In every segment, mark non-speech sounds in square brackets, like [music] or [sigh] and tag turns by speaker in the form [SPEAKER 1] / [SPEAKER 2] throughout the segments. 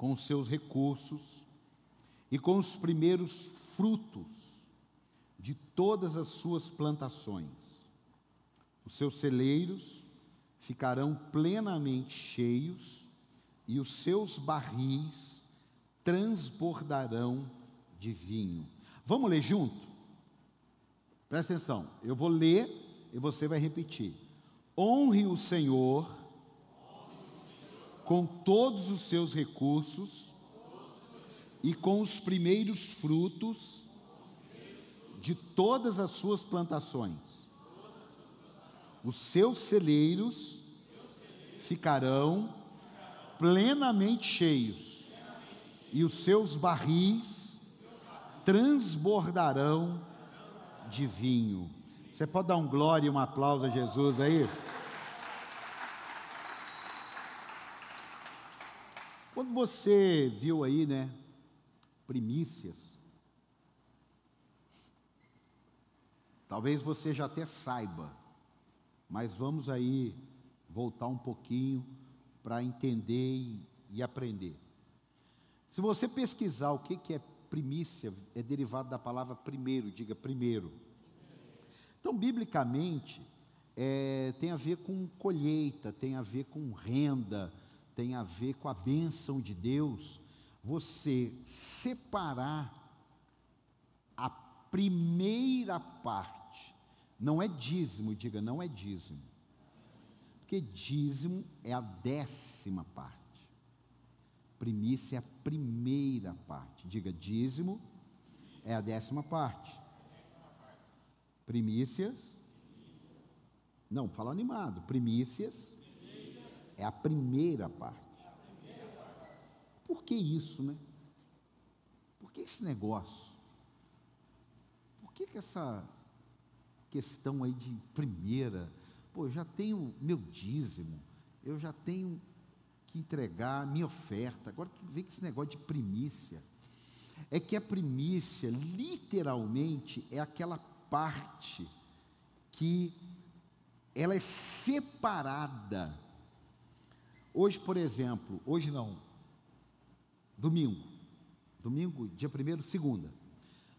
[SPEAKER 1] com os seus recursos e com os primeiros frutos de todas as suas plantações. Os seus celeiros ficarão plenamente cheios e os seus barris transbordarão de vinho. Vamos ler junto? Presta atenção, eu vou ler e você vai repetir. Honre o Senhor com todos os seus recursos e com os primeiros frutos de todas as suas plantações. Os seus celeiros ficarão plenamente cheios e os seus barris transbordarão de vinho. Você pode dar um glória e um aplauso a Jesus aí? Você viu aí, né, primícias, talvez você já até saiba, mas vamos aí voltar um pouquinho para entender e, e, aprender. Se você pesquisar o que, que é primícia, é derivado da palavra primeiro, diga primeiro. Então, biblicamente, é, tem a ver com colheita, tem a ver com renda, tem a ver com a bênção de Deus, você separar a primeira parte, não é dízimo, diga, não é dízimo, porque dízimo é a décima parte, primícia é a primeira parte, diga, dízimo é a décima parte, primícias, não, fala animado, primícias é a primeira parte. Por que isso, né? Por que esse negócio? Por que, que essa questão aí de primeira? Pô, eu já tenho meu dízimo, eu já tenho que entregar minha oferta. Agora que vem com esse negócio de primícia. É que a primícia, literalmente, é aquela parte que ela é separada Hoje, por exemplo, hoje não, domingo, domingo, dia primeiro, segunda.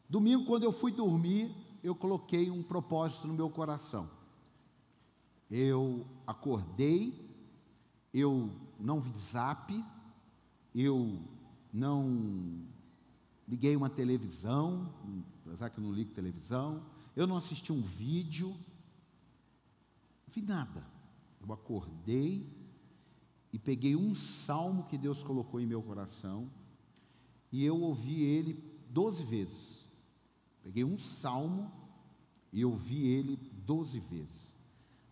[SPEAKER 1] Domingo, quando eu fui dormir, eu coloquei um propósito no meu coração. Eu acordei, eu não vi zap, eu não liguei uma televisão, apesar que eu não ligo televisão, eu não assisti um vídeo, não vi nada. Eu acordei, e peguei um salmo que Deus colocou em meu coração e eu ouvi ele doze vezes. Peguei um salmo e ouvi ele doze vezes.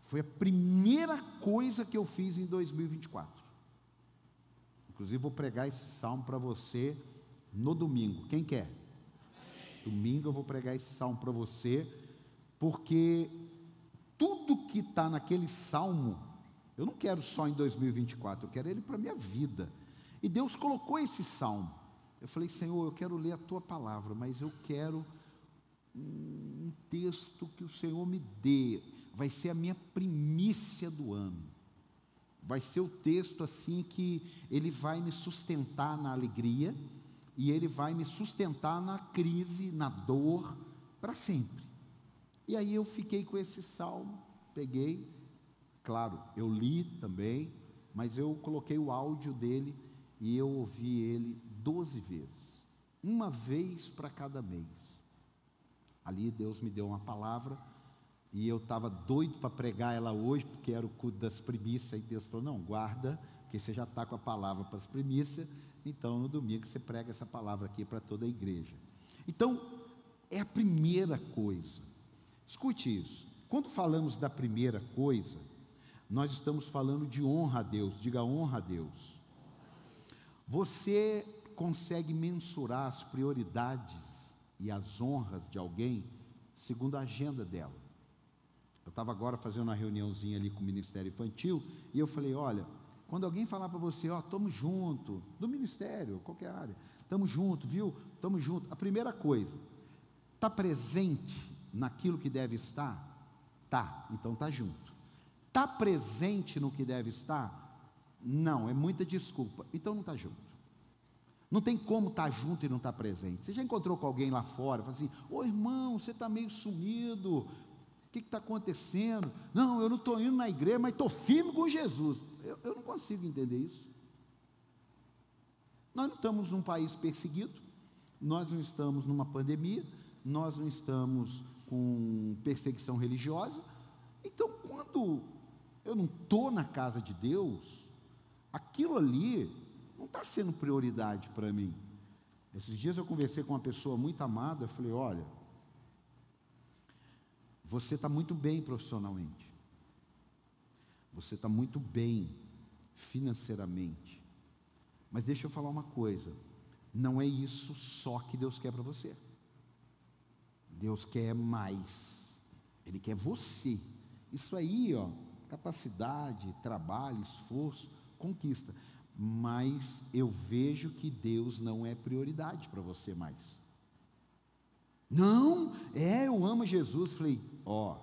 [SPEAKER 1] Foi a primeira coisa que eu fiz em 2024. Inclusive, vou pregar esse salmo para você no domingo. Quem quer? Domingo eu vou pregar esse salmo para você, porque tudo que está naquele salmo eu não quero só em 2024, eu quero ele para a minha vida. E Deus colocou esse salmo. Eu falei, Senhor, eu quero ler a tua palavra, mas eu quero um texto que o Senhor me dê. Vai ser a minha primícia do ano. Vai ser o texto assim que ele vai me sustentar na alegria e ele vai me sustentar na crise, na dor, para sempre. E aí eu fiquei com esse salmo, peguei, Claro, eu li também, mas eu coloquei o áudio dele e eu ouvi ele doze vezes, uma vez para cada mês. Ali Deus me deu uma palavra e eu estava doido para pregar ela hoje, porque era o culto das primícias, e Deus falou: não, guarda, porque você já está com a palavra para as primícias, então no domingo você prega essa palavra aqui para toda a igreja. Então, é a primeira coisa. Escute isso. Quando falamos da primeira coisa, nós estamos falando de honra a Deus, diga honra a Deus. Você consegue mensurar as prioridades e as honras de alguém segundo a agenda dela. Eu estava agora fazendo uma reuniãozinha ali com o Ministério Infantil e eu falei: olha, quando alguém falar para você, ó, estamos junto, do Ministério, qualquer área, estamos junto, viu? Estamos junto. A primeira coisa, está presente naquilo que deve estar? Tá, então está junto. Está presente no que deve estar? Não, é muita desculpa. Então não está junto. Não tem como estar junto e não estar presente. Você já encontrou com alguém lá fora, fala assim: Ô irmão, você está meio sumido, o que está acontecendo? Não, eu não estou indo na igreja, mas estou firme com Jesus. Eu, eu não consigo entender isso. Nós não estamos num país perseguido, nós não estamos numa pandemia, nós não estamos com perseguição religiosa. Então, quando eu não estou na casa de Deus, aquilo ali não está sendo prioridade para mim. Esses dias eu conversei com uma pessoa muito amada, eu falei, olha, você está muito bem profissionalmente, você está muito bem financeiramente, mas deixa eu falar uma coisa, não é isso só que Deus quer para você. Deus quer mais. Ele quer você. Isso aí, ó, capacidade, trabalho, esforço, conquista mas eu vejo que Deus não é prioridade para você mais. Não, é, eu amo Jesus. Falei, ó,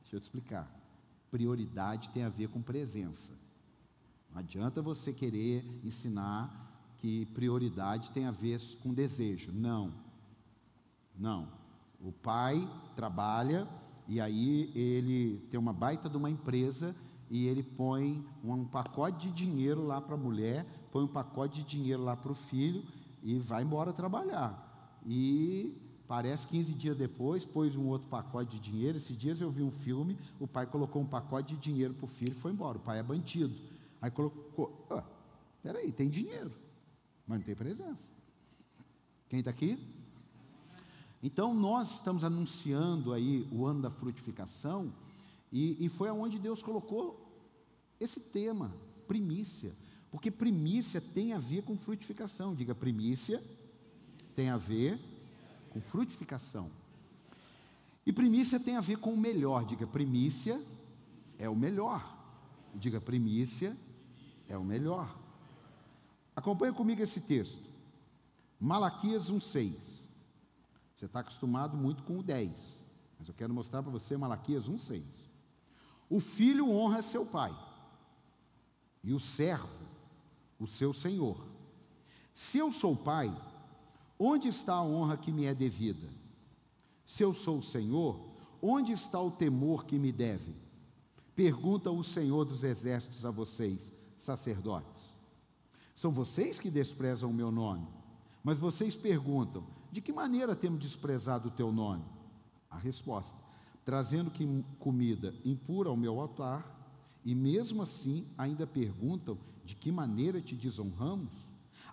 [SPEAKER 1] deixa eu te explicar. Prioridade tem a ver com presença. Não adianta você querer ensinar que prioridade tem a ver com desejo. Não. Não. O pai trabalha e aí ele tem uma baita de uma empresa e ele põe um pacote de dinheiro lá para a mulher, põe um pacote de dinheiro lá para o filho e vai embora trabalhar. E parece 15 dias depois, pôs um outro pacote de dinheiro. Esses dias eu vi um filme, o pai colocou um pacote de dinheiro para o filho e foi embora. O pai é bandido. Aí colocou, ah, peraí, tem dinheiro, mas não tem presença. Quem está aqui? Então nós estamos anunciando aí o ano da frutificação e, e foi aonde Deus colocou esse tema, primícia. Porque primícia tem a ver com frutificação. Diga, primícia tem a ver com frutificação. E primícia tem a ver com o melhor. Diga, primícia é o melhor. Diga, primícia é o melhor. Acompanhe comigo esse texto. Malaquias 1,6. Você está acostumado muito com o 10. Mas eu quero mostrar para você Malaquias 1,6. O filho honra seu pai, e o servo, o seu senhor. Se eu sou pai, onde está a honra que me é devida? Se eu sou o senhor, onde está o temor que me deve? Pergunta o Senhor dos exércitos a vocês, sacerdotes. São vocês que desprezam o meu nome, mas vocês perguntam: de que maneira temos desprezado o teu nome? A resposta: trazendo comida impura ao meu altar, e mesmo assim ainda perguntam de que maneira te desonramos?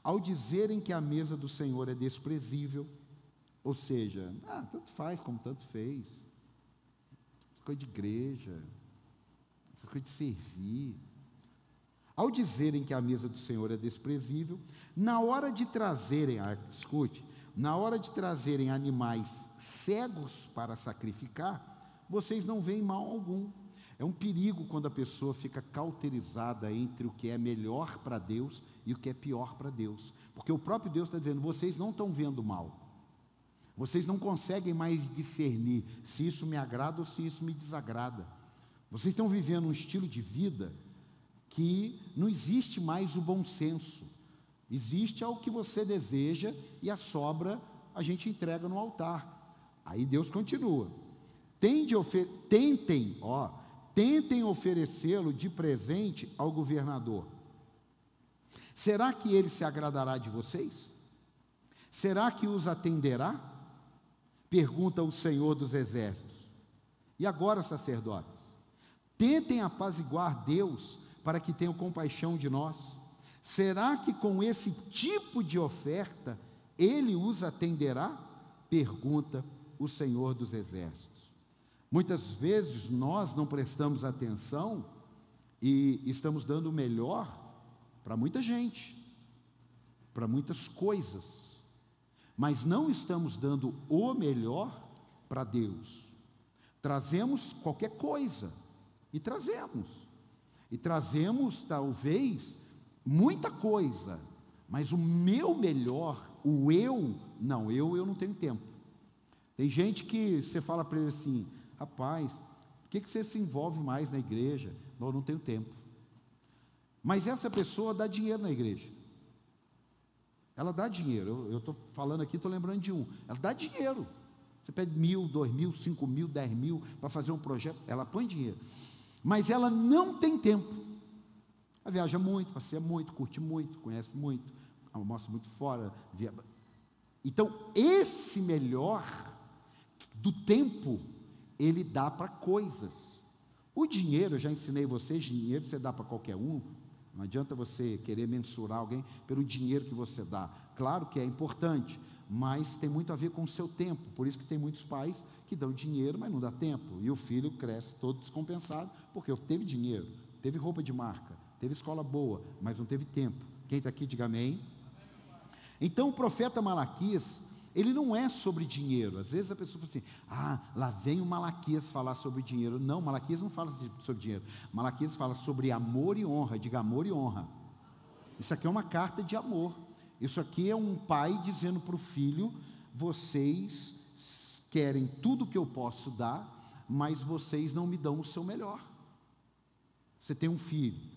[SPEAKER 1] Ao dizerem que a mesa do Senhor é desprezível, ou seja, ah, tanto faz como tanto fez, essa coisa de igreja, essa coisa de servir. Ao dizerem que a mesa do Senhor é desprezível, na hora de trazerem, ah, escute, na hora de trazerem animais cegos para sacrificar, vocês não veem mal algum. É um perigo quando a pessoa fica cauterizada entre o que é melhor para Deus e o que é pior para Deus. Porque o próprio Deus está dizendo: vocês não estão vendo mal. Vocês não conseguem mais discernir se isso me agrada ou se isso me desagrada. Vocês estão vivendo um estilo de vida que não existe mais o bom senso. Existe o que você deseja e a sobra a gente entrega no altar. Aí Deus continua tentem, ó, tentem oferecê-lo de presente ao governador. Será que ele se agradará de vocês? Será que os atenderá? Pergunta o Senhor dos Exércitos. E agora, sacerdotes, tentem apaziguar Deus para que tenha compaixão de nós. Será que com esse tipo de oferta ele os atenderá? Pergunta o Senhor dos Exércitos. Muitas vezes nós não prestamos atenção e estamos dando o melhor para muita gente, para muitas coisas, mas não estamos dando o melhor para Deus. Trazemos qualquer coisa e trazemos, e trazemos talvez muita coisa, mas o meu melhor, o eu, não, eu eu não tenho tempo. Tem gente que você fala para ele assim: Rapaz, por que, que você se envolve mais na igreja? Eu não tenho tempo. Mas essa pessoa dá dinheiro na igreja. Ela dá dinheiro. Eu estou falando aqui, estou lembrando de um. Ela dá dinheiro. Você pede mil, dois mil, cinco mil, dez mil para fazer um projeto, ela põe dinheiro. Mas ela não tem tempo. Ela viaja muito, passeia muito, curte muito, conhece muito, almoça muito fora. Via... Então, esse melhor do tempo, ele dá para coisas. O dinheiro, eu já ensinei vocês, dinheiro você dá para qualquer um. Não adianta você querer mensurar alguém pelo dinheiro que você dá. Claro que é importante, mas tem muito a ver com o seu tempo. Por isso que tem muitos pais que dão dinheiro, mas não dá tempo. E o filho cresce todo descompensado, porque teve dinheiro, teve roupa de marca, teve escola boa, mas não teve tempo. Quem está aqui, diga amém. Então o profeta Malaquias, ele não é sobre dinheiro. Às vezes a pessoa fala assim: ah, lá vem o Malaquias falar sobre dinheiro. Não, Malaquias não fala sobre dinheiro. Malaquias fala sobre amor e honra. Diga amor e honra. Isso aqui é uma carta de amor. Isso aqui é um pai dizendo para o filho: vocês querem tudo que eu posso dar, mas vocês não me dão o seu melhor. Você tem um filho,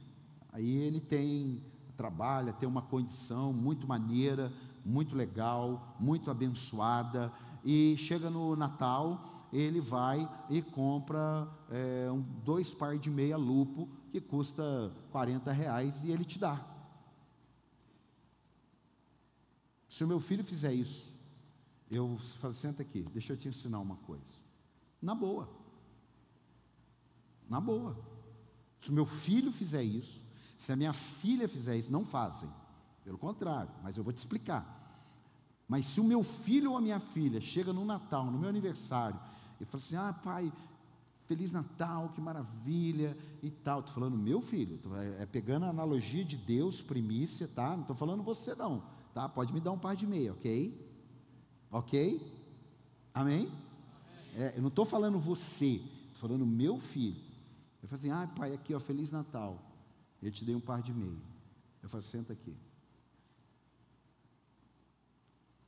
[SPEAKER 1] aí ele tem trabalha, tem uma condição muito maneira, muito legal, muito abençoada, e chega no Natal, ele vai e compra é, um, dois par de meia lupo que custa 40 reais e ele te dá. Se o meu filho fizer isso, eu falo, senta aqui, deixa eu te ensinar uma coisa. Na boa. Na boa. Se o meu filho fizer isso, se a minha filha fizer isso, não fazem. Pelo contrário, mas eu vou te explicar. Mas se o meu filho ou a minha filha chega no Natal, no meu aniversário, e fala assim: ah, pai, Feliz Natal, que maravilha e tal. Estou falando meu filho, é, é pegando a analogia de Deus, primícia, tá? Não estou falando você não. Tá? Pode me dar um par de meia, ok? Ok? Amém? É, eu não estou falando você, estou falando meu filho. Eu falo assim, ah, pai, aqui, ó, Feliz Natal. Eu te dei um par de meia. Eu falo, senta aqui.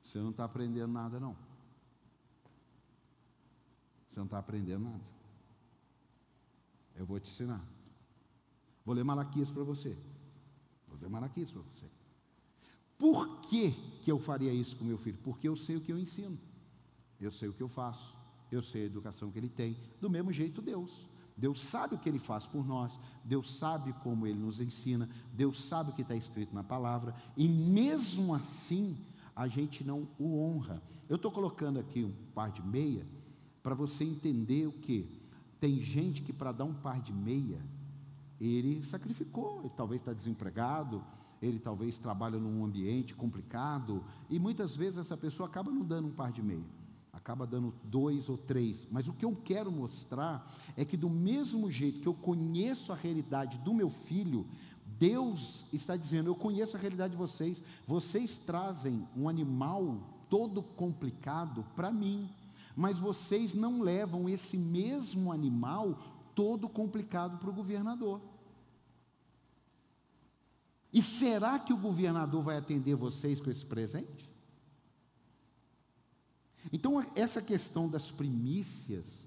[SPEAKER 1] Você não está aprendendo nada, não. Você não está aprendendo nada. Eu vou te ensinar. Vou ler Malaquias para você. Vou ler Malaquias para você. Por que, que eu faria isso com meu filho? Porque eu sei o que eu ensino, eu sei o que eu faço, eu sei a educação que ele tem, do mesmo jeito Deus. Deus sabe o que ele faz por nós, Deus sabe como ele nos ensina, Deus sabe o que está escrito na palavra, e mesmo assim a gente não o honra. Eu estou colocando aqui um par de meia para você entender o que? Tem gente que para dar um par de meia, ele sacrificou, ele talvez está desempregado, ele talvez trabalha num ambiente complicado, e muitas vezes essa pessoa acaba não dando um par de meia, acaba dando dois ou três. Mas o que eu quero mostrar é que, do mesmo jeito que eu conheço a realidade do meu filho, Deus está dizendo: Eu conheço a realidade de vocês, vocês trazem um animal todo complicado para mim, mas vocês não levam esse mesmo animal todo complicado para o governador. E será que o governador vai atender vocês com esse presente? Então, essa questão das primícias,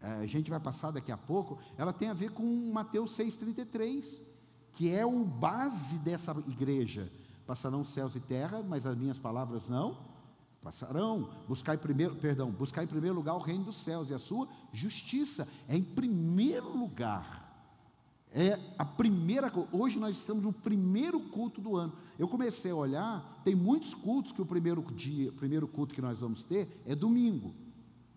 [SPEAKER 1] é, a gente vai passar daqui a pouco, ela tem a ver com Mateus 6,33, que é o base dessa igreja. Passarão céus e terra, mas as minhas palavras não passarão. Buscar em primeiro, perdão, buscar em primeiro lugar o reino dos céus e a sua justiça. É em primeiro lugar é a primeira Hoje nós estamos no primeiro culto do ano. Eu comecei a olhar, tem muitos cultos que o primeiro dia, o primeiro culto que nós vamos ter é domingo.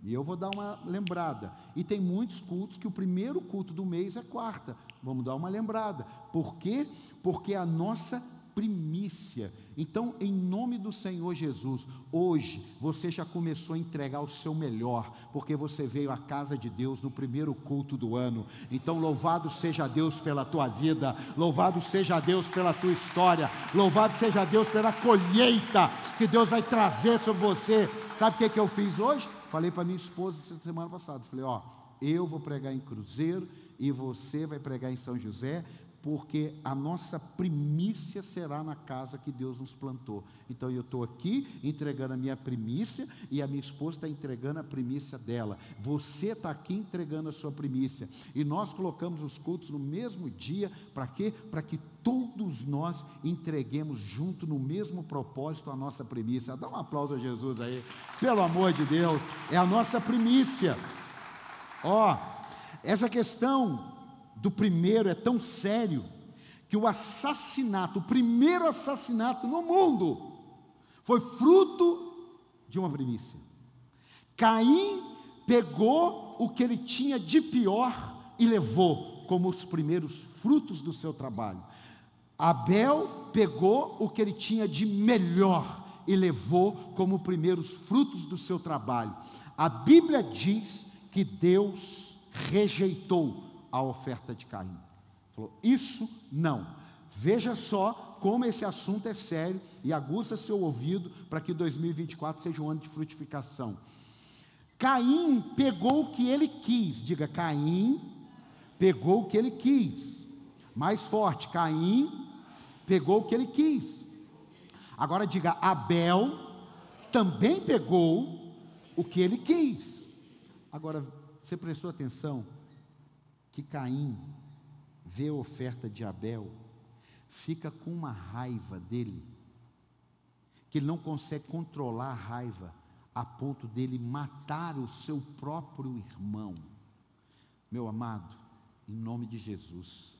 [SPEAKER 1] E eu vou dar uma lembrada. E tem muitos cultos que o primeiro culto do mês é quarta. Vamos dar uma lembrada. Por quê? Porque a nossa primícia. Então, em nome do Senhor Jesus, hoje você já começou a entregar o seu melhor, porque você veio à casa de Deus no primeiro culto do ano. Então, louvado seja Deus pela tua vida, louvado seja Deus pela tua história, louvado seja Deus pela colheita que Deus vai trazer sobre você. Sabe o que, é que eu fiz hoje? Falei para minha esposa semana passada, falei, ó, eu vou pregar em Cruzeiro e você vai pregar em São José, porque a nossa primícia será na casa que Deus nos plantou. Então eu estou aqui entregando a minha primícia e a minha esposa está entregando a primícia dela. Você está aqui entregando a sua primícia. E nós colocamos os cultos no mesmo dia, para quê? Para que todos nós entreguemos junto no mesmo propósito a nossa primícia. Dá um aplauso a Jesus aí, pelo amor de Deus, é a nossa primícia. Ó, essa questão do primeiro é tão sério que o assassinato, o primeiro assassinato no mundo, foi fruto de uma primícia. Caim pegou o que ele tinha de pior e levou como os primeiros frutos do seu trabalho. Abel pegou o que ele tinha de melhor e levou como primeiros frutos do seu trabalho. A Bíblia diz que Deus rejeitou a oferta de Caim. Falou: Isso não. Veja só como esse assunto é sério e aguça seu ouvido para que 2024 seja um ano de frutificação. Caim pegou o que ele quis. Diga, Caim pegou o que ele quis. Mais forte, Caim pegou o que ele quis. Agora diga, Abel também pegou o que ele quis. Agora, você prestou atenção? Que Caim vê a oferta de Abel, fica com uma raiva dele, que ele não consegue controlar a raiva a ponto dele matar o seu próprio irmão. Meu amado, em nome de Jesus,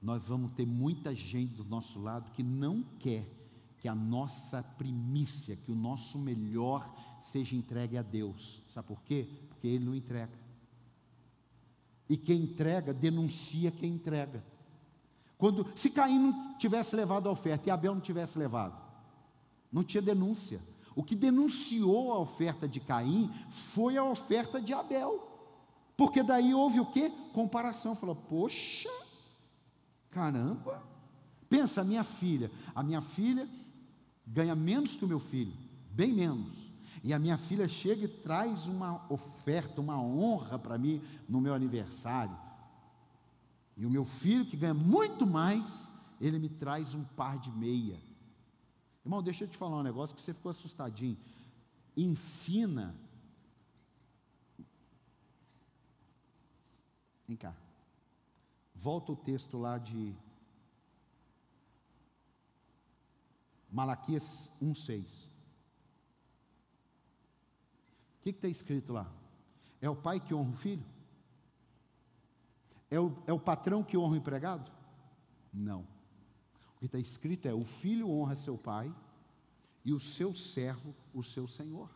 [SPEAKER 1] nós vamos ter muita gente do nosso lado que não quer que a nossa primícia, que o nosso melhor seja entregue a Deus. Sabe por quê? Porque Ele não entrega. E quem entrega denuncia quem entrega. Quando se Caim não tivesse levado a oferta e Abel não tivesse levado, não tinha denúncia. O que denunciou a oferta de Caim foi a oferta de Abel. Porque daí houve o que? Comparação. Falou, poxa, caramba. Pensa, a minha filha. A minha filha ganha menos que o meu filho, bem menos e a minha filha chega e traz uma oferta, uma honra para mim no meu aniversário. E o meu filho, que ganha muito mais, ele me traz um par de meia. Irmão, deixa eu te falar um negócio que você ficou assustadinho. Ensina. Vem cá. Volta o texto lá de Malaquias 1,6. O que está escrito lá? É o pai que honra o filho? É o, é o patrão que honra o empregado? Não. O que está escrito é: o filho honra seu pai e o seu servo o seu senhor.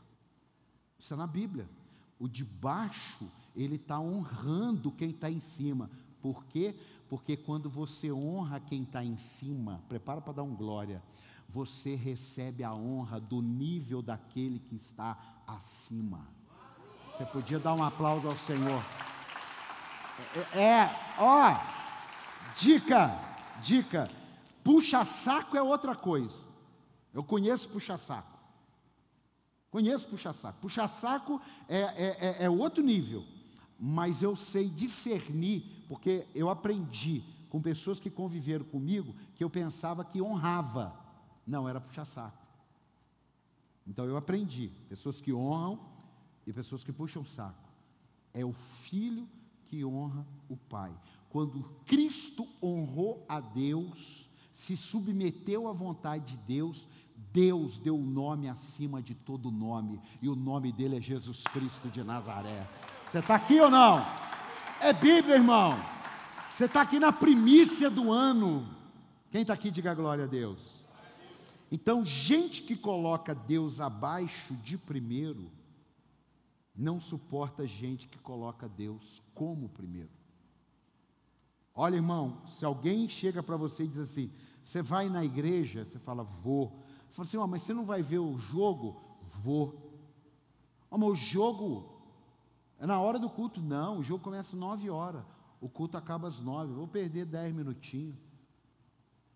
[SPEAKER 1] Isso é na Bíblia. O de baixo, ele está honrando quem está em cima. Por quê? Porque quando você honra quem está em cima, prepara para dar um glória você recebe a honra do nível daquele que está acima. Você podia dar um aplauso ao Senhor. É, é ó, dica, dica. Puxa-saco é outra coisa. Eu conheço puxa-saco. Conheço puxa-saco. Puxa-saco é, é, é, é outro nível. Mas eu sei discernir, porque eu aprendi com pessoas que conviveram comigo que eu pensava que honrava. Não, era puxar saco. Então eu aprendi: pessoas que honram e pessoas que puxam saco. É o filho que honra o pai. Quando Cristo honrou a Deus, se submeteu à vontade de Deus, Deus deu o nome acima de todo nome, e o nome dele é Jesus Cristo de Nazaré. Você está aqui ou não? É Bíblia, irmão. Você está aqui na primícia do ano. Quem está aqui, diga glória a Deus. Então, gente que coloca Deus abaixo de primeiro, não suporta gente que coloca Deus como primeiro. Olha, irmão, se alguém chega para você e diz assim: você vai na igreja? Você fala, vou. Você fala assim, oh, mas você não vai ver o jogo? Vou. Oh, mas o jogo é na hora do culto? Não, o jogo começa às nove horas. O culto acaba às nove. vou perder dez minutinhos.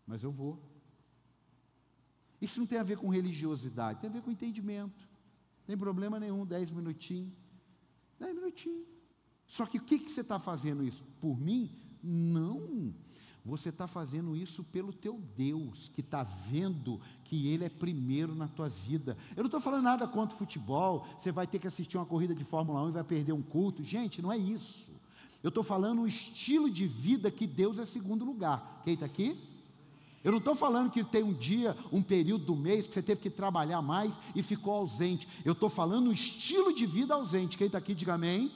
[SPEAKER 1] Mas eu vou. Isso não tem a ver com religiosidade, tem a ver com entendimento. Não tem problema nenhum, dez minutinhos. Dez minutinhos. Só que o que, que você está fazendo isso? Por mim? Não. você está fazendo isso pelo teu Deus, que está vendo que Ele é primeiro na tua vida. Eu não estou falando nada contra futebol, você vai ter que assistir uma corrida de Fórmula 1 e vai perder um culto. Gente, não é isso. Eu estou falando um estilo de vida que Deus é segundo lugar. Quem está aqui? Eu não estou falando que tem um dia, um período do mês que você teve que trabalhar mais e ficou ausente. Eu estou falando um estilo de vida ausente. Quem está aqui, diga amém.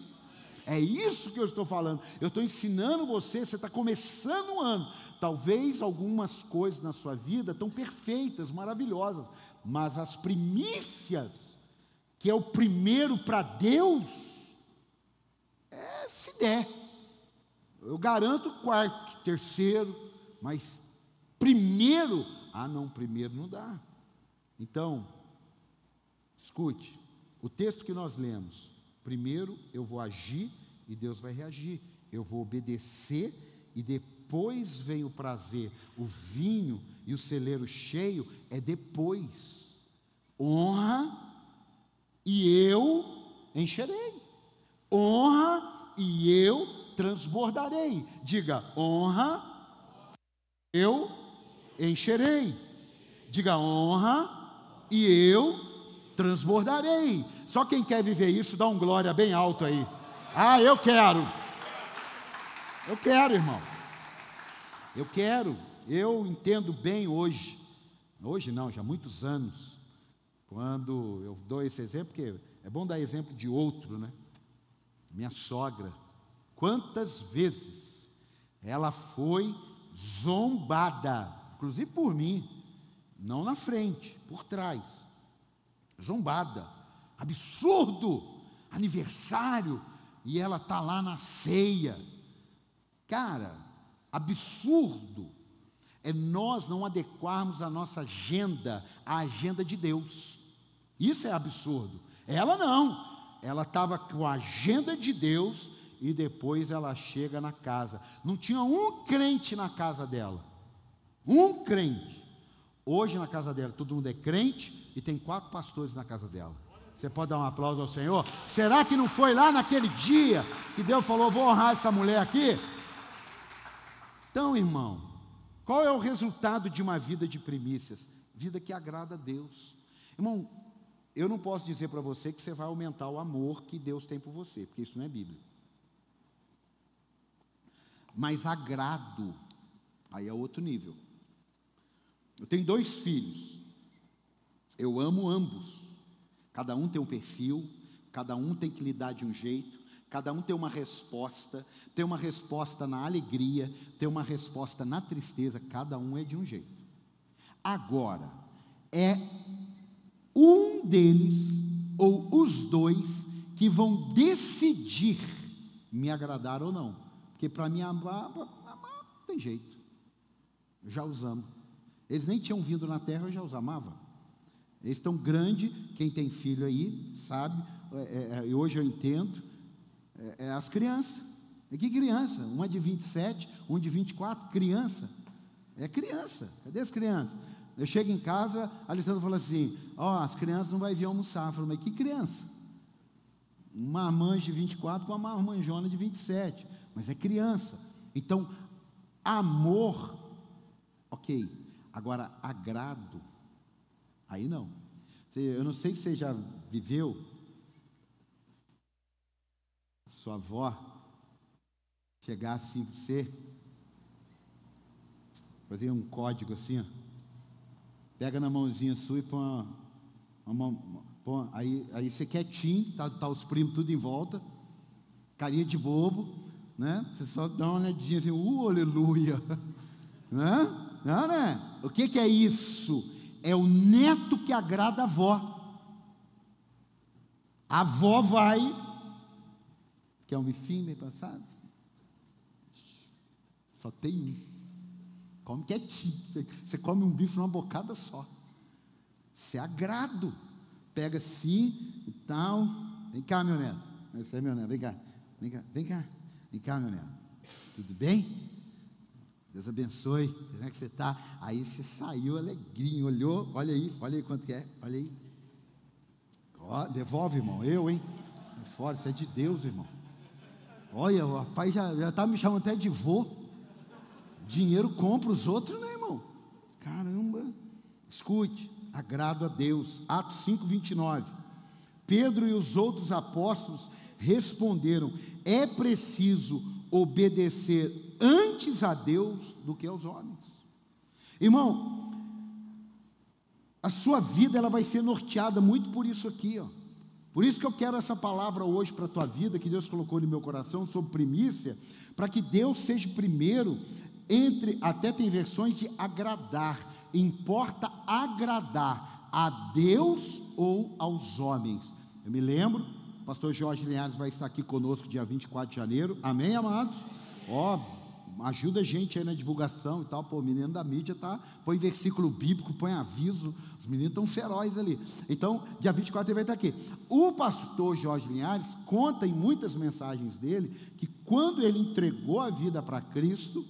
[SPEAKER 1] É isso que eu estou falando. Eu estou ensinando você, você está começando o ano. Talvez algumas coisas na sua vida estão perfeitas, maravilhosas, mas as primícias, que é o primeiro para Deus, é se der. Eu garanto quarto, terceiro, mas primeiro, ah não, primeiro não dá. Então, escute, o texto que nós lemos, primeiro eu vou agir e Deus vai reagir. Eu vou obedecer e depois vem o prazer. O vinho e o celeiro cheio é depois. Honra e eu encherei. Honra e eu transbordarei. Diga, honra, eu encherei. Diga, honra e eu transbordarei. Só quem quer viver isso, dá um glória bem alto aí. Ah, eu quero. Eu quero, irmão. Eu quero. Eu entendo bem hoje. Hoje não, já há muitos anos. Quando eu dou esse exemplo, porque é bom dar exemplo de outro, né? Minha sogra. Quantas vezes ela foi zombada, inclusive por mim, não na frente, por trás. Zombada. Absurdo! Aniversário, e ela está lá na ceia. Cara, absurdo é nós não adequarmos a nossa agenda à agenda de Deus. Isso é absurdo. Ela não. Ela estava com a agenda de Deus e depois ela chega na casa. Não tinha um crente na casa dela. Um crente. Hoje na casa dela todo mundo é crente e tem quatro pastores na casa dela. Você pode dar um aplauso ao Senhor? Será que não foi lá naquele dia que Deus falou: vou honrar essa mulher aqui? Então, irmão, qual é o resultado de uma vida de primícias? Vida que agrada a Deus. Irmão, eu não posso dizer para você que você vai aumentar o amor que Deus tem por você, porque isso não é Bíblia. Mas agrado, aí é outro nível. Eu tenho dois filhos, eu amo ambos. Cada um tem um perfil, cada um tem que lidar de um jeito, cada um tem uma resposta, tem uma resposta na alegria, tem uma resposta na tristeza, cada um é de um jeito. Agora, é um deles ou os dois que vão decidir me agradar ou não. Porque para mim amar, amar não tem jeito. Já usamos. Eles nem tinham vindo na terra, eu já os amava. Eles estão grandes, quem tem filho aí sabe, é, é, é hoje eu entendo, é, é, as crianças. E que criança? Uma de 27, um de 24, criança. É criança. Cadê as crianças? Eu chego em casa, a Alessandra fala assim: Ó, oh, as crianças não vão vir almoçar. Eu falo, mas que criança? Uma marmanjo de 24 com uma marmanjona de 27. Mas é criança. Então, amor, ok. Agora, agrado, Aí não. Eu não sei se você já viveu, sua avó chegasse em você, fazia um código assim, ó, pega na mãozinha sua e põe uma, uma, põe, aí, aí você quietinho, tá, tá os primos tudo em volta, carinha de bobo, né? Você só dá uma olhadinha assim, uh, aleluia, [laughs] né? Não, né? O que, que é isso? é o neto que agrada a avó. A avó vai. Quer um bifinho bem passado? Só tem um. Come quietinho. Você come um bife numa bocada só. Isso é agrado. Pega assim e tal. Vem cá, meu neto. Esse é meu neto. Vem cá. Vem cá. Vem cá. Vem cá, meu neto. Tudo bem? Deus abençoe. Como é que você está? Aí você saiu alegrinho, olhou, olha aí, olha aí quanto que é, olha aí. Ó, devolve, irmão, eu, hein? Fora, isso é de Deus, irmão. Olha, o pai já está me chamando até de vô. Dinheiro compra os outros, né, irmão? Caramba. Escute, agrado a Deus. Atos 5, 29. Pedro e os outros apóstolos responderam: é preciso obedecer antes a Deus do que aos homens. Irmão, a sua vida ela vai ser norteada muito por isso aqui, ó. Por isso que eu quero essa palavra hoje para a tua vida, que Deus colocou no meu coração, sobre primícia, para que Deus seja primeiro entre, até tem versões de agradar, importa agradar a Deus ou aos homens. Eu me lembro, o pastor Jorge Linhares vai estar aqui conosco dia 24 de janeiro, amém, amados? Ó, ajuda a gente aí na divulgação e tal. Pô, o menino da mídia tá, põe versículo bíblico, põe aviso. Os meninos estão feróis ali. Então, dia 24 ele vai estar aqui. O pastor Jorge Linhares conta em muitas mensagens dele que quando ele entregou a vida para Cristo,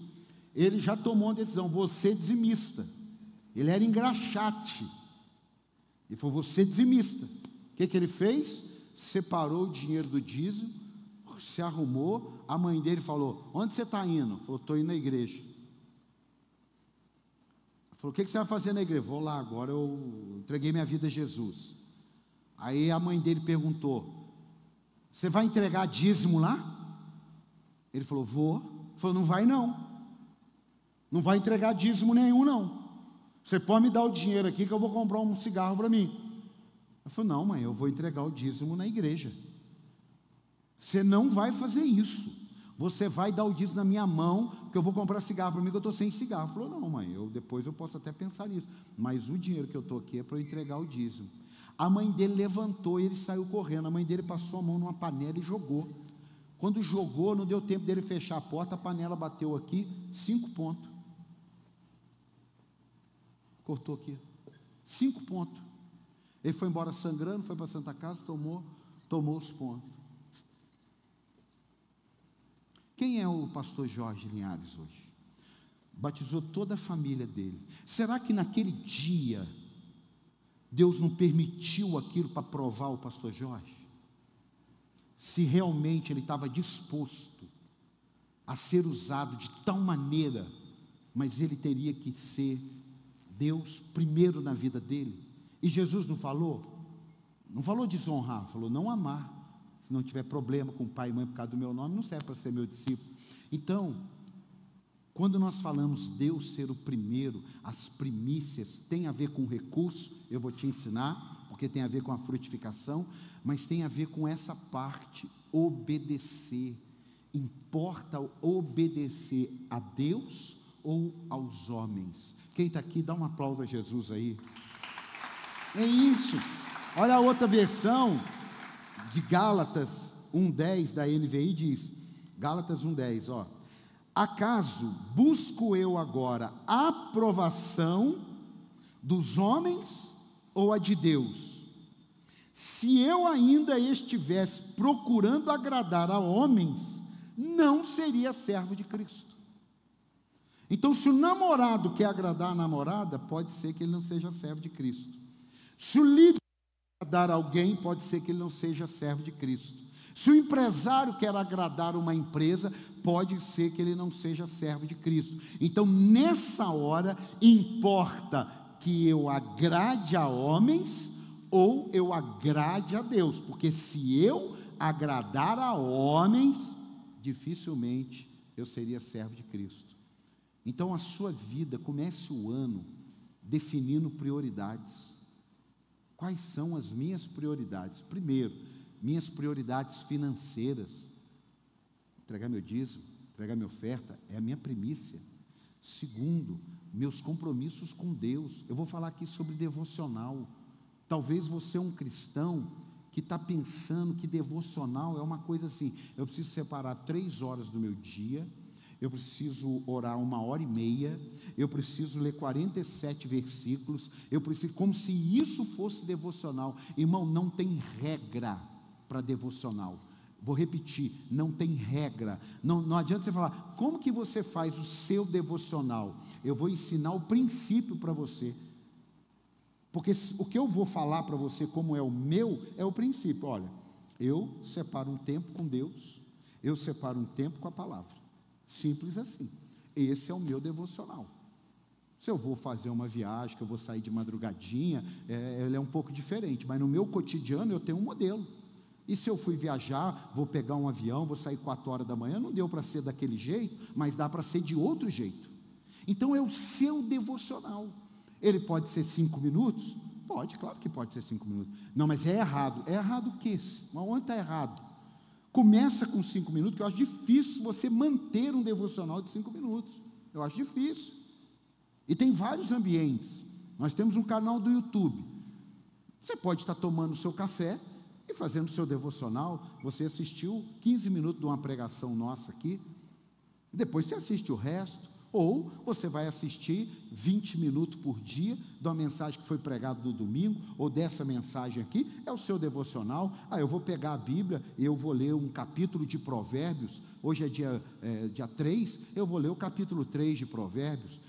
[SPEAKER 1] ele já tomou uma decisão: você dizimista. Ele era engraxate. E foi você dizimista. O que, que ele fez? Separou o dinheiro do dízimo se arrumou, a mãe dele falou: Onde você está indo? Falou: Estou indo na igreja. Falou: O que, você vai fazer na igreja? Vou lá agora, eu entreguei minha vida a Jesus. Aí a mãe dele perguntou: Você vai entregar dízimo lá? Ele falou: Vou. Ele falou: Não vai não. Não vai entregar dízimo nenhum, não. Você pode me dar o dinheiro aqui que eu vou comprar um cigarro para mim. Eu falei: Não, mãe, eu vou entregar o dízimo na igreja. Você não vai fazer isso. Você vai dar o dízimo na minha mão, porque eu vou comprar cigarro para mim, que eu estou sem cigarro. Falou, não, mãe, eu, depois eu posso até pensar nisso. Mas o dinheiro que eu estou aqui é para eu entregar o dízimo. A mãe dele levantou e ele saiu correndo. A mãe dele passou a mão numa panela e jogou. Quando jogou, não deu tempo dele fechar a porta, a panela bateu aqui, cinco pontos. Cortou aqui. Cinco pontos. Ele foi embora sangrando, foi para Santa Casa, tomou, tomou os pontos. Quem é o pastor Jorge Linhares hoje? Batizou toda a família dele. Será que naquele dia Deus não permitiu aquilo para provar o pastor Jorge? Se realmente ele estava disposto a ser usado de tal maneira, mas ele teria que ser Deus primeiro na vida dele. E Jesus não falou? Não falou desonrar, falou não amar se não tiver problema com pai e mãe por causa do meu nome, não serve para ser meu discípulo. Então, quando nós falamos Deus ser o primeiro, as primícias tem a ver com recurso, eu vou te ensinar, porque tem a ver com a frutificação, mas tem a ver com essa parte, obedecer. Importa obedecer a Deus ou aos homens? Quem está aqui, dá um aplauso a Jesus aí. É isso. Olha a outra versão, de Gálatas 1:10 da NVI diz: Gálatas 1:10, ó. Acaso busco eu agora a aprovação dos homens ou a de Deus? Se eu ainda estivesse procurando agradar a homens, não seria servo de Cristo. Então, se o namorado quer agradar a namorada, pode ser que ele não seja servo de Cristo. Se o líder agradar alguém, pode ser que ele não seja servo de Cristo. Se o empresário quer agradar uma empresa, pode ser que ele não seja servo de Cristo. Então, nessa hora, importa que eu agrade a homens ou eu agrade a Deus, porque se eu agradar a homens, dificilmente eu seria servo de Cristo. Então, a sua vida comece o ano definindo prioridades. Quais são as minhas prioridades? Primeiro, minhas prioridades financeiras. Entregar meu dízimo, entregar minha oferta é a minha primícia. Segundo, meus compromissos com Deus. Eu vou falar aqui sobre devocional. Talvez você é um cristão que está pensando que devocional é uma coisa assim. Eu preciso separar três horas do meu dia eu preciso orar uma hora e meia, eu preciso ler 47 versículos, eu preciso, como se isso fosse devocional. Irmão, não tem regra para devocional. Vou repetir, não tem regra. Não, não adianta você falar, como que você faz o seu devocional? Eu vou ensinar o princípio para você. Porque o que eu vou falar para você, como é o meu, é o princípio. Olha, eu separo um tempo com Deus, eu separo um tempo com a palavra. Simples assim. Esse é o meu devocional. Se eu vou fazer uma viagem, que eu vou sair de madrugadinha, é, ele é um pouco diferente, mas no meu cotidiano eu tenho um modelo. E se eu fui viajar, vou pegar um avião, vou sair quatro horas da manhã, não deu para ser daquele jeito, mas dá para ser de outro jeito. Então é o seu devocional. Ele pode ser cinco minutos? Pode, claro que pode ser cinco minutos. Não, mas é errado. É errado o quê? Mas onde está errado? Começa com cinco minutos, que eu acho difícil você manter um devocional de cinco minutos. Eu acho difícil. E tem vários ambientes. Nós temos um canal do YouTube. Você pode estar tomando o seu café e fazendo o seu devocional. Você assistiu 15 minutos de uma pregação nossa aqui. Depois você assiste o resto. Ou você vai assistir 20 minutos por dia uma mensagem que foi pregada no domingo, ou dessa mensagem aqui, é o seu devocional. Ah, eu vou pegar a Bíblia eu vou ler um capítulo de Provérbios. Hoje é dia, é, dia 3, eu vou ler o capítulo 3 de Provérbios.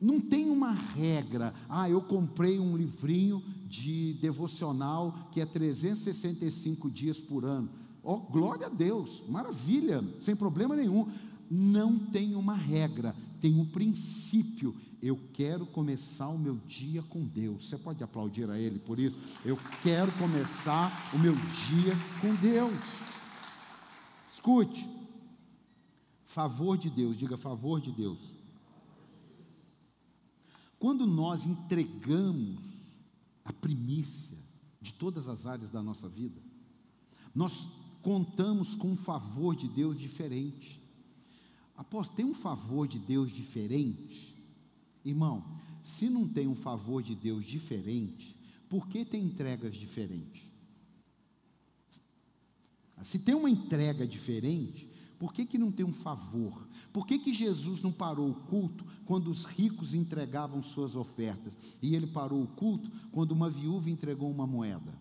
[SPEAKER 1] Não tem uma regra, ah, eu comprei um livrinho de devocional que é 365 dias por ano. Oh, glória a Deus, maravilha, sem problema nenhum não tem uma regra, tem um princípio. Eu quero começar o meu dia com Deus. Você pode aplaudir a Ele por isso? Eu quero começar o meu dia com Deus. Escute, favor de Deus, diga favor de Deus. Quando nós entregamos a primícia de todas as áreas da nossa vida, nós contamos com um favor de Deus diferente. Apóstolo, tem um favor de Deus diferente? Irmão, se não tem um favor de Deus diferente, por que tem entregas diferentes? Se tem uma entrega diferente, por que, que não tem um favor? Por que, que Jesus não parou o culto quando os ricos entregavam suas ofertas? E ele parou o culto quando uma viúva entregou uma moeda?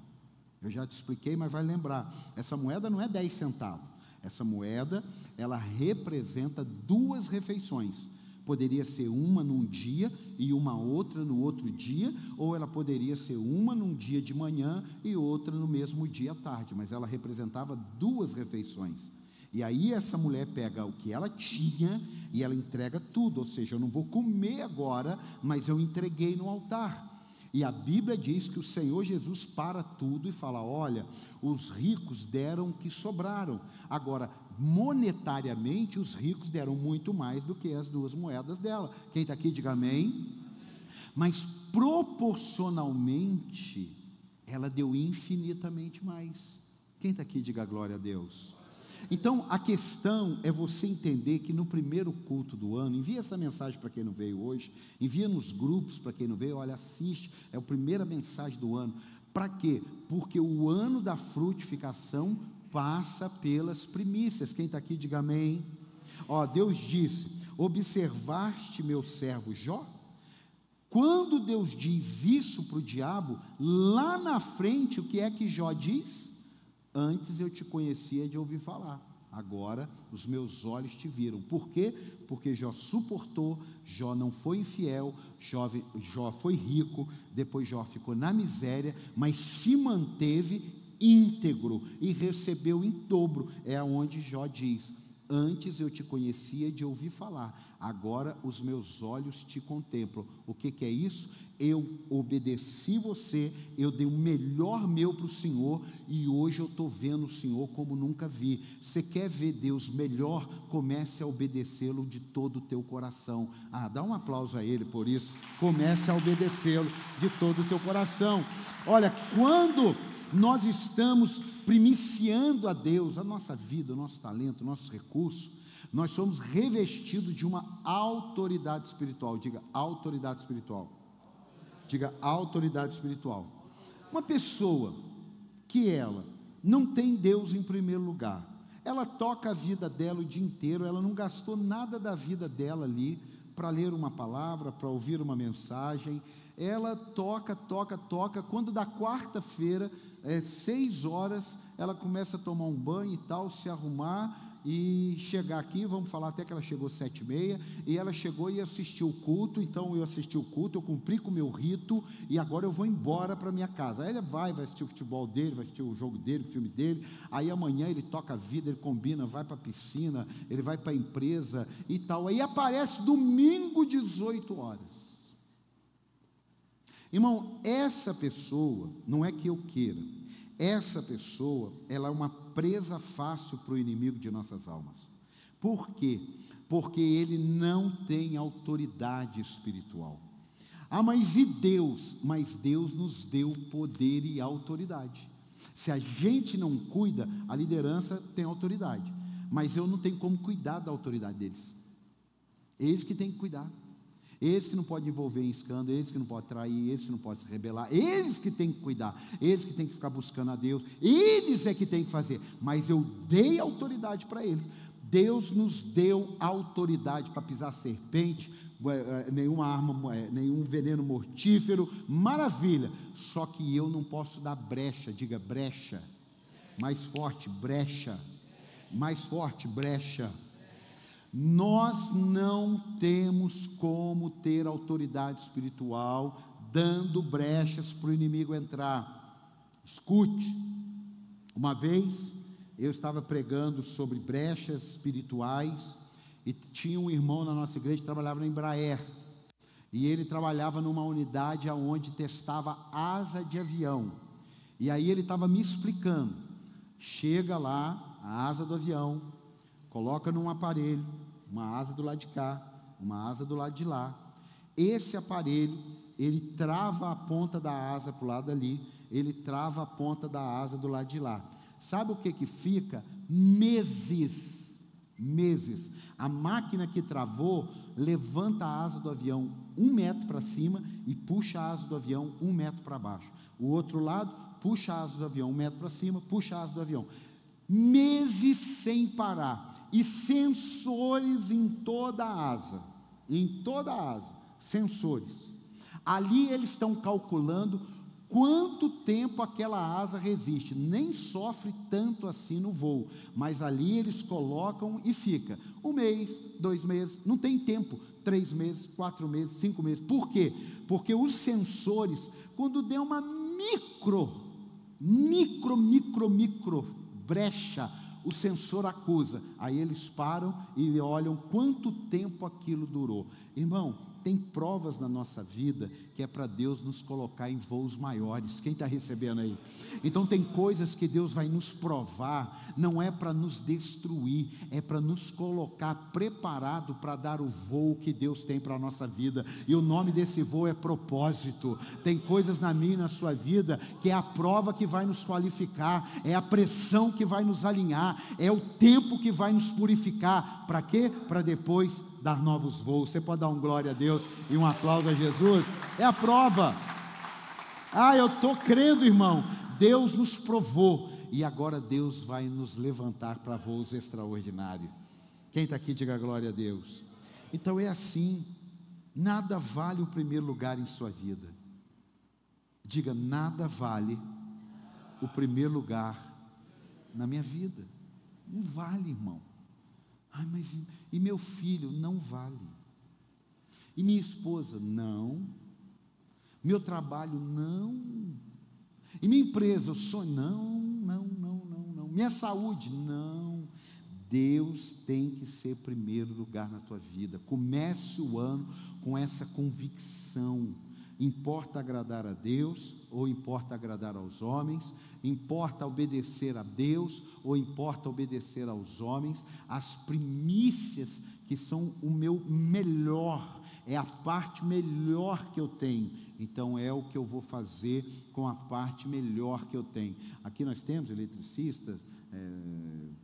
[SPEAKER 1] Eu já te expliquei, mas vai lembrar: essa moeda não é 10 centavos. Essa moeda, ela representa duas refeições. Poderia ser uma num dia e uma outra no outro dia, ou ela poderia ser uma num dia de manhã e outra no mesmo dia à tarde, mas ela representava duas refeições. E aí essa mulher pega o que ela tinha e ela entrega tudo, ou seja, eu não vou comer agora, mas eu entreguei no altar. E a Bíblia diz que o Senhor Jesus para tudo e fala: olha, os ricos deram o que sobraram. Agora, monetariamente, os ricos deram muito mais do que as duas moedas dela. Quem está aqui, diga amém. Mas proporcionalmente, ela deu infinitamente mais. Quem está aqui, diga glória a Deus. Então, a questão é você entender que no primeiro culto do ano, envia essa mensagem para quem não veio hoje, envia nos grupos para quem não veio, olha, assiste, é a primeira mensagem do ano. Para quê? Porque o ano da frutificação passa pelas primícias. Quem está aqui, diga amém. Ó, Deus disse: Observaste meu servo Jó? Quando Deus diz isso para o diabo, lá na frente, o que é que Jó diz? Antes eu te conhecia de ouvir falar, agora os meus olhos te viram. Por quê? Porque Jó suportou, Jó não foi infiel, Jó, Jó foi rico, depois Jó ficou na miséria, mas se manteve íntegro e recebeu em dobro. É aonde Jó diz: Antes eu te conhecia de ouvir falar, agora os meus olhos te contemplam. O que, que é isso? Eu obedeci você, eu dei o melhor meu para o Senhor e hoje eu estou vendo o Senhor como nunca vi. Você quer ver Deus melhor? Comece a obedecê-lo de todo o teu coração. Ah, dá um aplauso a Ele por isso. Comece a obedecê-lo de todo o teu coração. Olha, quando nós estamos primiciando a Deus, a nossa vida, o nosso talento, nossos recursos, nós somos revestidos de uma autoridade espiritual. Diga, autoridade espiritual. Diga autoridade espiritual. Uma pessoa que ela não tem Deus em primeiro lugar, ela toca a vida dela o dia inteiro, ela não gastou nada da vida dela ali para ler uma palavra, para ouvir uma mensagem. Ela toca, toca, toca. Quando da quarta-feira, é, seis horas, ela começa a tomar um banho e tal, se arrumar e chegar aqui, vamos falar até que ela chegou sete e meia, e ela chegou e assistiu o culto, então eu assisti o culto, eu cumpri com o meu rito, e agora eu vou embora para minha casa. Aí ele vai, vai assistir o futebol dele, vai assistir o jogo dele, o filme dele, aí amanhã ele toca a vida, ele combina, vai para a piscina, ele vai para a empresa e tal. Aí aparece domingo, 18 horas. Irmão, essa pessoa, não é que eu queira, essa pessoa, ela é uma presa fácil para o inimigo de nossas almas. Por quê? Porque ele não tem autoridade espiritual. Ah, mas e Deus? Mas Deus nos deu poder e autoridade. Se a gente não cuida, a liderança tem autoridade, mas eu não tenho como cuidar da autoridade deles. Eles que têm que cuidar. Eles que não podem envolver em escândalo, eles que não podem trair, eles que não podem se rebelar, eles que têm que cuidar, eles que têm que ficar buscando a Deus, eles é que têm que fazer. Mas eu dei autoridade para eles. Deus nos deu autoridade para pisar serpente, é, é, nenhuma arma, é, nenhum veneno mortífero, maravilha. Só que eu não posso dar brecha, diga brecha. Mais forte, brecha. Mais forte, brecha nós não temos como ter autoridade espiritual dando brechas para o inimigo entrar. Escute, uma vez eu estava pregando sobre brechas espirituais e tinha um irmão na nossa igreja que trabalhava na Embraer. E ele trabalhava numa unidade onde testava asa de avião. E aí ele estava me explicando. Chega lá, a asa do avião, coloca num aparelho, uma asa do lado de cá, uma asa do lado de lá. Esse aparelho, ele trava a ponta da asa para o lado ali, ele trava a ponta da asa do lado de lá. Sabe o que que fica? Meses, meses. A máquina que travou levanta a asa do avião um metro para cima e puxa a asa do avião um metro para baixo. O outro lado puxa a asa do avião um metro para cima, puxa a asa do avião. Meses sem parar e sensores em toda a asa, em toda a asa, sensores. Ali eles estão calculando quanto tempo aquela asa resiste. Nem sofre tanto assim no voo, mas ali eles colocam e fica um mês, dois meses, não tem tempo, três meses, quatro meses, cinco meses. Por quê? Porque os sensores, quando der uma micro, micro, micro, micro brecha, o sensor acusa. Aí eles param e olham quanto tempo aquilo durou. Irmão, tem provas na nossa vida que é para Deus nos colocar em voos maiores. Quem está recebendo aí? Então, tem coisas que Deus vai nos provar, não é para nos destruir, é para nos colocar preparado para dar o voo que Deus tem para a nossa vida. E o nome desse voo é propósito. Tem coisas na minha e na sua vida que é a prova que vai nos qualificar, é a pressão que vai nos alinhar, é o tempo que vai nos purificar. Para quê? Para depois dar novos voos. Você pode dar um glória a Deus e um aplauso a Jesus? É a prova. Ah, eu estou crendo, irmão. Deus nos provou e agora Deus vai nos levantar para voos extraordinários. Quem está aqui, diga glória a Deus. Então é assim. Nada vale o primeiro lugar em sua vida. Diga, nada vale o primeiro lugar na minha vida. Não vale, irmão. Ai, mas e meu filho? Não vale. E minha esposa? Não. Meu trabalho? Não. E minha empresa? Eu sou? Não, não, não, não, não. Minha saúde? Não. Deus tem que ser primeiro lugar na tua vida. Comece o ano com essa convicção Importa agradar a Deus ou importa agradar aos homens? Importa obedecer a Deus ou importa obedecer aos homens? As primícias que são o meu melhor, é a parte melhor que eu tenho. Então é o que eu vou fazer com a parte melhor que eu tenho. Aqui nós temos eletricistas, é,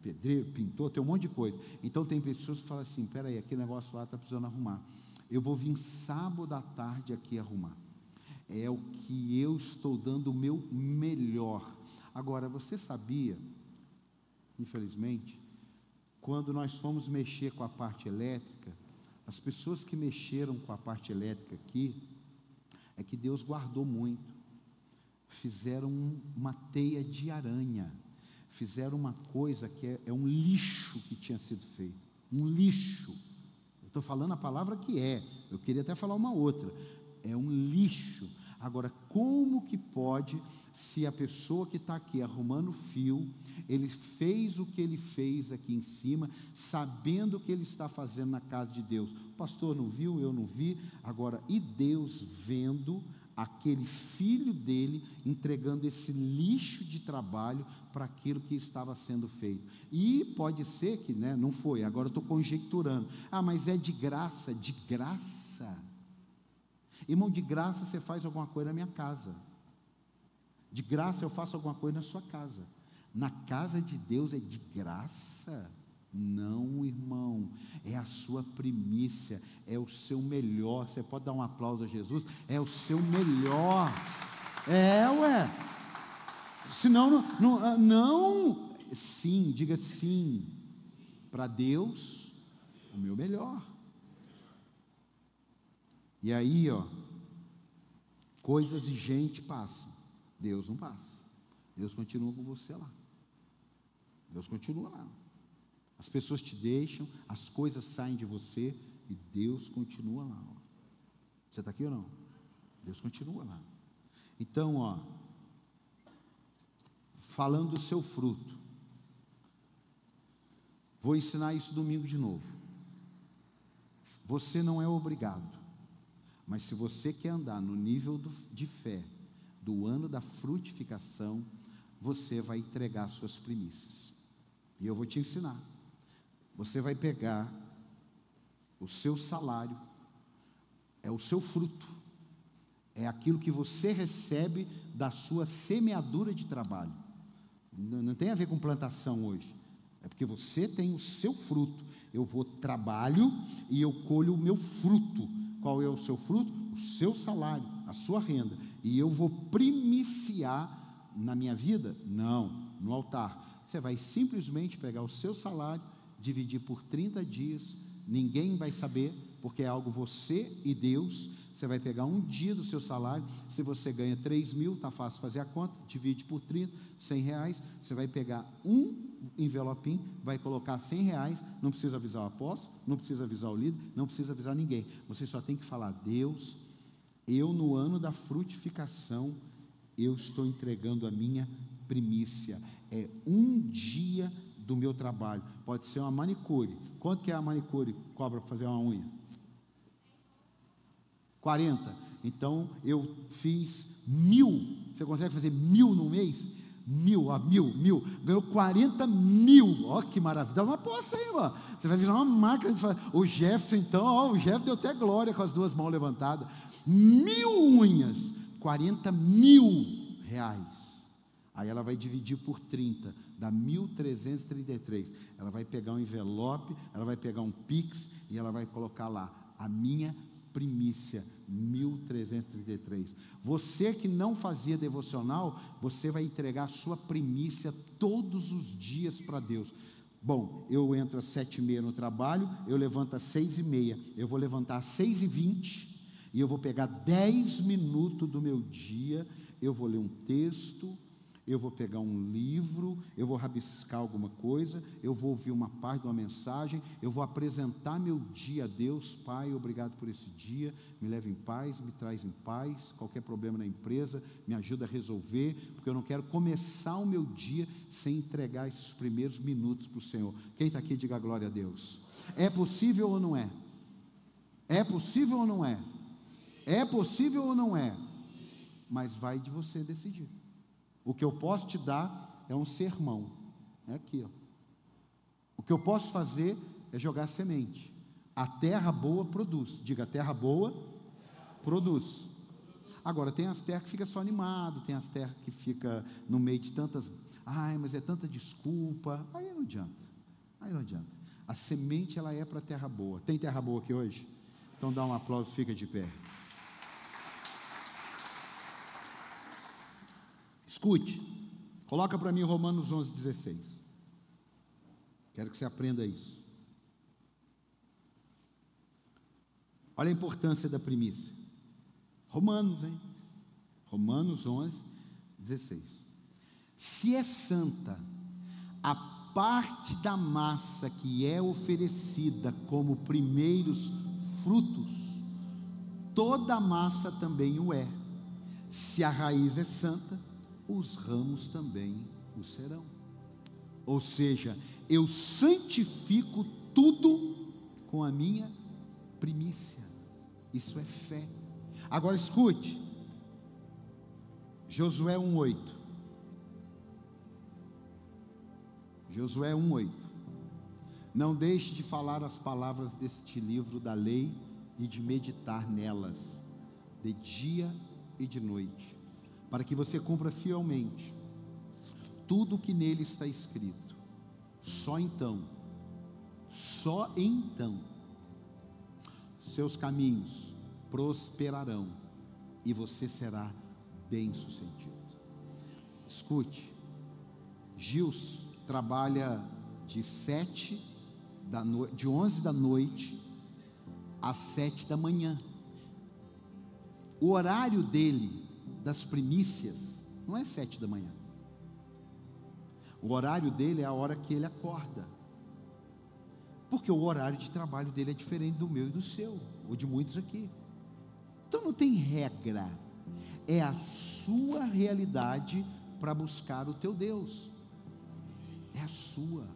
[SPEAKER 1] pedreiro, pintor, tem um monte de coisa. Então tem pessoas que falam assim: peraí, aquele negócio lá está precisando arrumar eu vou vir sábado à tarde aqui arrumar. É o que eu estou dando o meu melhor. Agora, você sabia, infelizmente, quando nós fomos mexer com a parte elétrica, as pessoas que mexeram com a parte elétrica aqui, é que Deus guardou muito. Fizeram uma teia de aranha, fizeram uma coisa que é, é um lixo que tinha sido feito. Um lixo. Estou falando a palavra que é. Eu queria até falar uma outra. É um lixo. Agora, como que pode, se a pessoa que está aqui arrumando fio, ele fez o que ele fez aqui em cima, sabendo o que ele está fazendo na casa de Deus? O pastor não viu, eu não vi. Agora, e Deus vendo aquele filho dele entregando esse lixo de trabalho para aquilo que estava sendo feito. E pode ser que né, não foi, agora estou conjecturando. Ah, mas é de graça, de graça. Irmão, de graça você faz alguma coisa na minha casa. De graça eu faço alguma coisa na sua casa. Na casa de Deus é de graça. Não, irmão, é a sua primícia, é o seu melhor. Você pode dar um aplauso a Jesus? É o seu melhor. É, ué. Senão, não, não, ah, não. sim, diga sim. Para Deus, o meu melhor. E aí, ó, coisas e gente passam. Deus não passa. Deus continua com você lá. Deus continua lá. As pessoas te deixam, as coisas saem de você e Deus continua lá. Ó. Você está aqui ou não? Deus continua lá. Então, ó, falando do seu fruto, vou ensinar isso domingo de novo. Você não é obrigado, mas se você quer andar no nível do, de fé do ano da frutificação, você vai entregar suas primícias. E eu vou te ensinar. Você vai pegar o seu salário, é o seu fruto, é aquilo que você recebe da sua semeadura de trabalho. Não, não tem a ver com plantação hoje, é porque você tem o seu fruto. Eu vou trabalho e eu colho o meu fruto. Qual é o seu fruto? O seu salário, a sua renda. E eu vou primiciar na minha vida? Não, no altar. Você vai simplesmente pegar o seu salário dividir por 30 dias, ninguém vai saber, porque é algo você e Deus. Você vai pegar um dia do seu salário, se você ganha 3 mil, está fácil fazer a conta, divide por 30, 100 reais. Você vai pegar um envelopinho, vai colocar 100 reais, não precisa avisar o apóstolo, não precisa avisar o líder, não precisa avisar ninguém. Você só tem que falar: Deus, eu no ano da frutificação, eu estou entregando a minha primícia. É um dia do meu trabalho. Pode ser uma manicure. Quanto que é a manicure cobra para fazer uma unha? 40. Então eu fiz mil. Você consegue fazer mil no mês? Mil, a mil, mil. Ganhou 40 mil. Ó, que maravilha. Dá uma poça aí, mano. Você vai virar uma máquina de fazer. O Jefferson, então, ó, o Jefferson deu até glória com as duas mãos levantadas. Mil unhas. 40 mil reais. Aí ela vai dividir por 30, dá 1.333. Ela vai pegar um envelope, ela vai pegar um Pix e ela vai colocar lá, a minha primícia, 1.333. Você que não fazia devocional, você vai entregar a sua primícia todos os dias para Deus. Bom, eu entro às sete e meia no trabalho, eu levanto às seis e meia, eu vou levantar às seis e vinte, e eu vou pegar dez minutos do meu dia, eu vou ler um texto, eu vou pegar um livro, eu vou rabiscar alguma coisa, eu vou ouvir uma parte de uma mensagem, eu vou apresentar meu dia a Deus, Pai, obrigado por esse dia, me leva em paz, me traz em paz, qualquer problema na empresa, me ajuda a resolver, porque eu não quero começar o meu dia sem entregar esses primeiros minutos para o Senhor. Quem está aqui, diga glória a Deus. É possível ou não é? É possível ou não é? É possível ou não é? Mas vai de você decidir. O que eu posso te dar é um sermão. É aqui, ó. O que eu posso fazer é jogar semente. A terra boa produz. Diga, a terra boa produz. Agora, tem as terras que fica só animado, tem as terras que fica no meio de tantas, ai, mas é tanta desculpa. Aí não adianta. Aí não adianta. A semente ela é para terra boa. Tem terra boa aqui hoje? Então dá um aplauso, fica de pé. Escute, coloca para mim Romanos 11, 16. Quero que você aprenda isso. Olha a importância da primícia. Romanos, hein? Romanos 11, 16. Se é santa, a parte da massa que é oferecida como primeiros frutos, toda a massa também o é. Se a raiz é santa, os ramos também o serão. Ou seja, eu santifico tudo com a minha primícia. Isso é fé. Agora escute. Josué 1:8. Josué 1:8. Não deixe de falar as palavras deste livro da lei e de meditar nelas de dia e de noite, para que você cumpra fielmente tudo o que nele está escrito. Só então, só então, seus caminhos prosperarão e você será bem-sucedido. Escute, Gils trabalha de sete da no... de onze da noite às sete da manhã. O horário dele das primícias não é sete da manhã. O horário dele é a hora que ele acorda. Porque o horário de trabalho dele é diferente do meu e do seu, ou de muitos aqui. Então não tem regra. É a sua realidade para buscar o teu Deus. É a sua.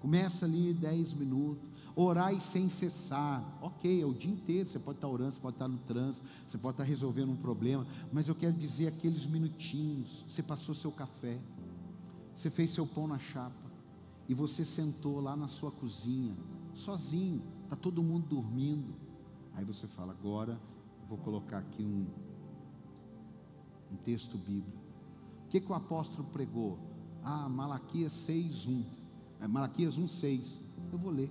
[SPEAKER 1] Começa ali dez minutos. Orai sem cessar. Ok, é o dia inteiro. Você pode estar orando, você pode estar no trânsito, você pode estar resolvendo um problema. Mas eu quero dizer aqueles minutinhos. Você passou seu café. Você fez seu pão na chapa. E você sentou lá na sua cozinha, sozinho. Está todo mundo dormindo. Aí você fala, agora vou colocar aqui um, um texto bíblico. O que, que o apóstolo pregou? Ah, Malaquias 6:1. É, Malaquias 1:6. Eu vou ler.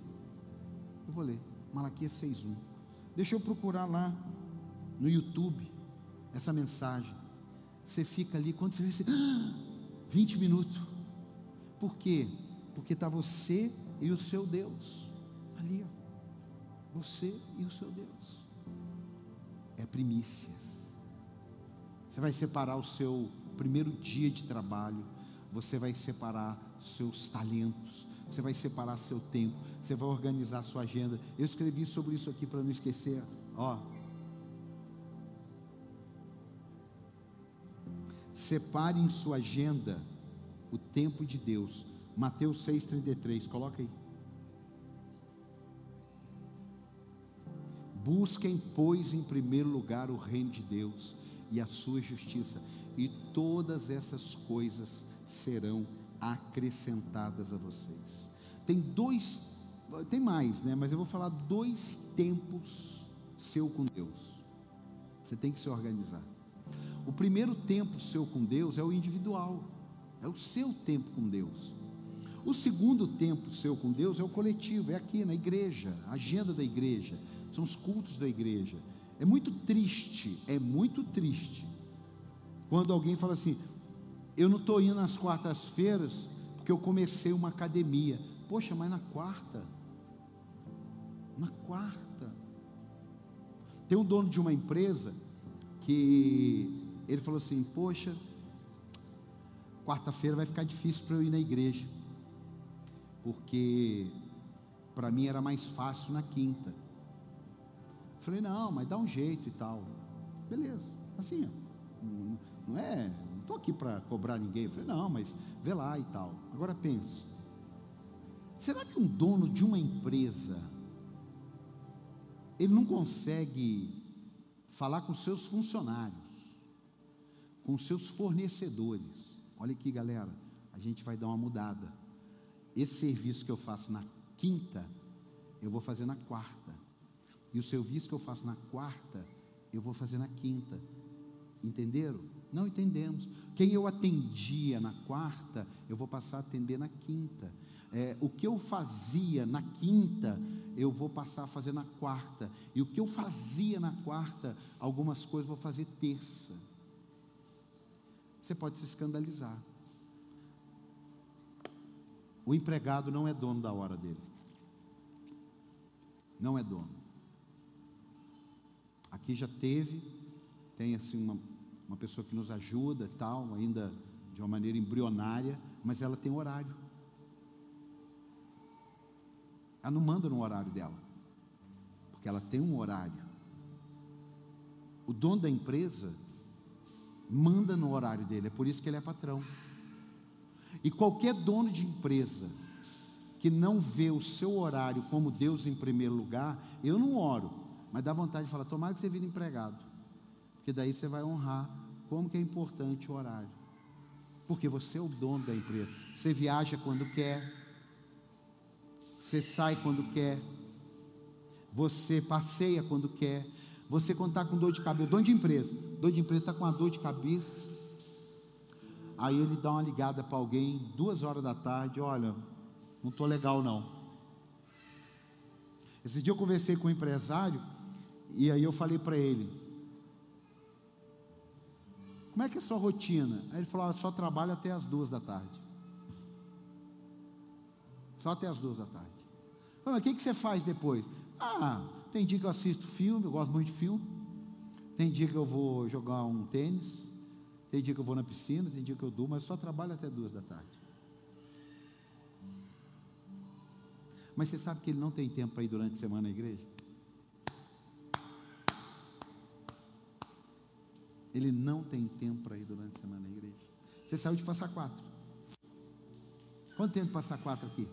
[SPEAKER 1] Eu vou ler. Malaquias 6:1. Deixa eu procurar lá no YouTube essa mensagem. Você fica ali, quando você vê, você, [gasps] 20 minutos. Por quê? Porque está você e o seu Deus. Ali, ó. Você e o seu Deus é primícias. Você vai separar o seu primeiro dia de trabalho, você vai separar seus talentos, você vai separar seu tempo, você vai organizar sua agenda. Eu escrevi sobre isso aqui para não esquecer. Ó. Separe em sua agenda o tempo de Deus. Mateus 6,33, coloca aí. Busquem, pois, em primeiro lugar o reino de Deus e a sua justiça, e todas essas coisas serão acrescentadas a vocês. Tem dois, tem mais, né? Mas eu vou falar dois tempos seu com Deus. Você tem que se organizar. O primeiro tempo seu com Deus é o individual, é o seu tempo com Deus. O segundo tempo seu com Deus é o coletivo, é aqui na igreja, a agenda da igreja são os cultos da igreja. É muito triste, é muito triste, quando alguém fala assim: eu não estou indo nas quartas-feiras porque eu comecei uma academia. Poxa, mas na quarta, na quarta, tem um dono de uma empresa que ele falou assim: Poxa, quarta-feira vai ficar difícil para eu ir na igreja, porque para mim era mais fácil na quinta. Falei, não, mas dá um jeito e tal. Beleza, assim, não, é, estou aqui para cobrar ninguém. Eu falei, não, mas vê lá e tal. Agora pense, será que um dono de uma empresa, ele não consegue falar com seus funcionários, com seus fornecedores? Olha aqui, galera, a gente vai dar uma mudada. Esse serviço que eu faço na quinta, eu vou fazer na quarta. E o serviço que eu faço na quarta, eu vou fazer na quinta. Entenderam? Não entendemos. Quem eu atendia na quarta, eu vou passar a atender na quinta. É, o que eu fazia na quinta, eu vou passar a fazer na quarta. E o que eu fazia na quarta, algumas coisas vou fazer terça. Você pode se escandalizar. O empregado não é dono da hora dele. Não é dono. Aqui já teve, tem assim uma, uma pessoa que nos ajuda, tal, ainda de uma maneira embrionária, mas ela tem horário. Ela não manda no horário dela, porque ela tem um horário. O dono da empresa manda no horário dele, é por isso que ele é patrão. E qualquer dono de empresa que não vê o seu horário como Deus em primeiro lugar, eu não oro, mas dá vontade de falar: tomara que você vire empregado, porque daí você vai honrar como que é importante o horário, porque você é o dono da empresa, você viaja quando quer, você sai quando quer, você passeia quando quer, você quando está com dor de cabeça, dono de empresa, dono de empresa está com uma dor de cabeça, aí ele dá uma ligada para alguém, duas horas da tarde, olha, não estou legal não. Esse dia eu conversei com um empresário, e aí eu falei para ele, como é que é a sua rotina? Aí ele falou, ah, só trabalho até as duas da tarde. Só até as duas da tarde. Falei, mas o que, que você faz depois? Ah, tem dia que eu assisto filme, eu gosto muito de filme. Tem dia que eu vou jogar um tênis. Tem dia que eu vou na piscina, tem dia que eu durmo, mas só trabalho até duas da tarde. Mas você sabe que ele não tem tempo para ir durante a semana à igreja? Ele não tem tempo para ir durante a semana à igreja. Você saiu de passar quatro. Quanto tempo passar quatro aqui?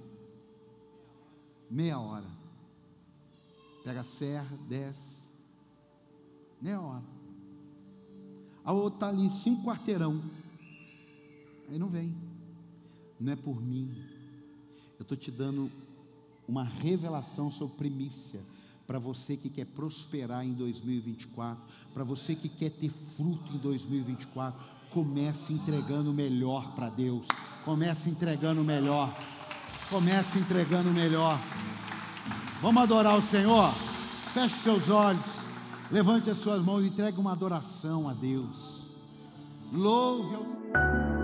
[SPEAKER 1] Meia hora. Pega a serra, desce. Meia hora. A outra está ali, cinco quarteirão. Aí não vem. Não é por mim. Eu estou te dando uma revelação sobre primícia para você que quer prosperar em 2024, para você que quer ter fruto em 2024, comece entregando o melhor para Deus. Comece entregando o melhor. Comece entregando o melhor. Vamos adorar o Senhor. Feche seus olhos. Levante as suas mãos e entregue uma adoração a Deus. Louve ao